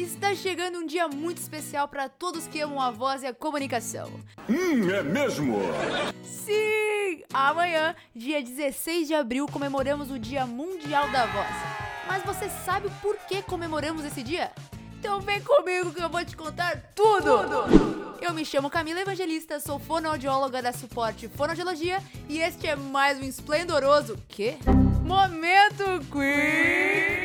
Está chegando um dia muito especial para todos que amam a voz e a comunicação. Hum, é mesmo? Sim! Amanhã, dia 16 de abril, comemoramos o Dia Mundial da Voz. Mas você sabe por que comemoramos esse dia? Então vem comigo que eu vou te contar tudo! tudo. Eu me chamo Camila Evangelista, sou fonoaudióloga da Suporte Fonoaudiologia e este é mais um esplendoroso... Quê? Momento Queen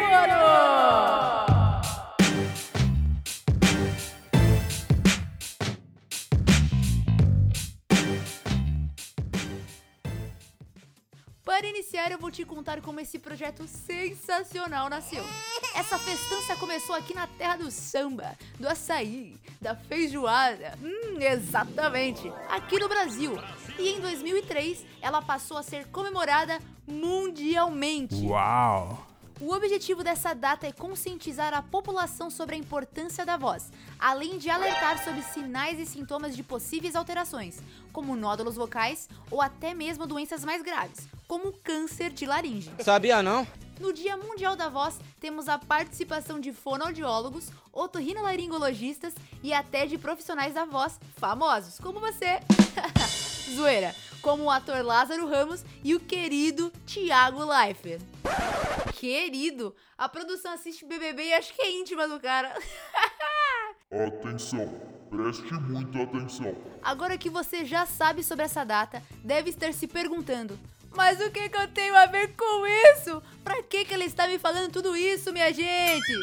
Para iniciar, eu vou te contar como esse projeto sensacional nasceu. Essa festança começou aqui na terra do samba, do açaí, da feijoada. Hum, exatamente, aqui no Brasil. E em 2003, ela passou a ser comemorada mundialmente. Uau! O objetivo dessa data é conscientizar a população sobre a importância da voz, além de alertar sobre sinais e sintomas de possíveis alterações, como nódulos vocais ou até mesmo doenças mais graves, como câncer de laringe. Sabia não? No Dia Mundial da Voz, temos a participação de fonoaudiólogos, otorrinolaringologistas e até de profissionais da voz famosos, como você. Zoeira, como o ator Lázaro Ramos e o querido Thiago Leifert. Querido, a produção assiste BBB e acho que é íntima do cara. Atenção, preste muita atenção. Agora que você já sabe sobre essa data, deve estar se perguntando: mas o que, que eu tenho a ver com isso? Pra que, que ele está me falando tudo isso, minha gente?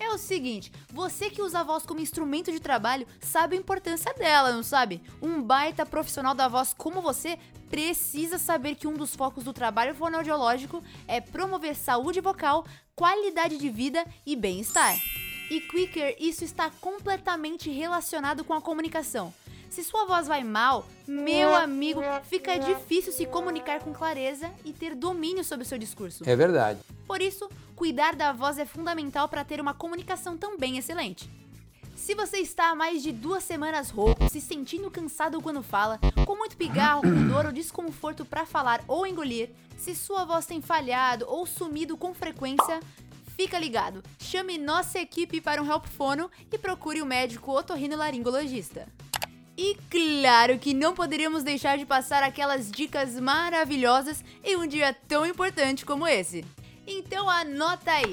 É o seguinte, você que usa a voz como instrumento de trabalho sabe a importância dela, não sabe? Um baita profissional da voz como você precisa saber que um dos focos do trabalho fonoaudiológico é promover saúde vocal, qualidade de vida e bem-estar. E Quicker, isso está completamente relacionado com a comunicação. Se sua voz vai mal, meu amigo, fica difícil se comunicar com clareza e ter domínio sobre o seu discurso. É verdade. Por isso, cuidar da voz é fundamental para ter uma comunicação também excelente. Se você está há mais de duas semanas rouco, se sentindo cansado quando fala, com muito pigarro, com dor ou desconforto para falar ou engolir, se sua voz tem falhado ou sumido com frequência, fica ligado. Chame nossa equipe para um help fono e procure o médico otorrinolaringologista. E claro que não poderíamos deixar de passar aquelas dicas maravilhosas em um dia tão importante como esse. Então anota aí.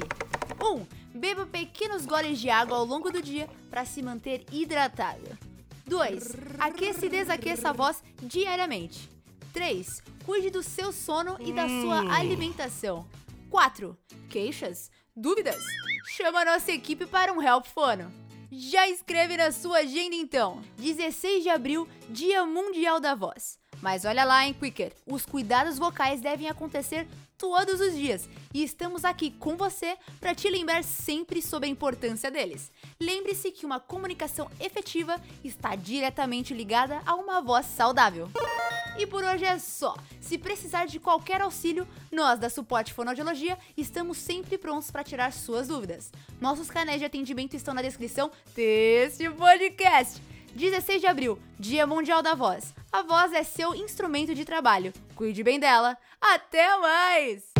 1. Um, beba pequenos goles de água ao longo do dia para se manter hidratado. 2. Aqueça e desaqueça a voz diariamente. 3. Cuide do seu sono e da sua alimentação. 4. Queixas? Dúvidas? Chama a nossa equipe para um Help Fono. Já escreve na sua agenda então. 16 de abril, Dia Mundial da Voz. Mas olha lá, hein, Quicker, os cuidados vocais devem acontecer todos os dias e estamos aqui com você para te lembrar sempre sobre a importância deles. Lembre-se que uma comunicação efetiva está diretamente ligada a uma voz saudável. E por hoje é só. Se precisar de qualquer auxílio, nós da Suporte Fonoaudiologia estamos sempre prontos para tirar suas dúvidas. Nossos canais de atendimento estão na descrição deste podcast. 16 de abril, Dia Mundial da Voz. A voz é seu instrumento de trabalho. Cuide bem dela. Até mais!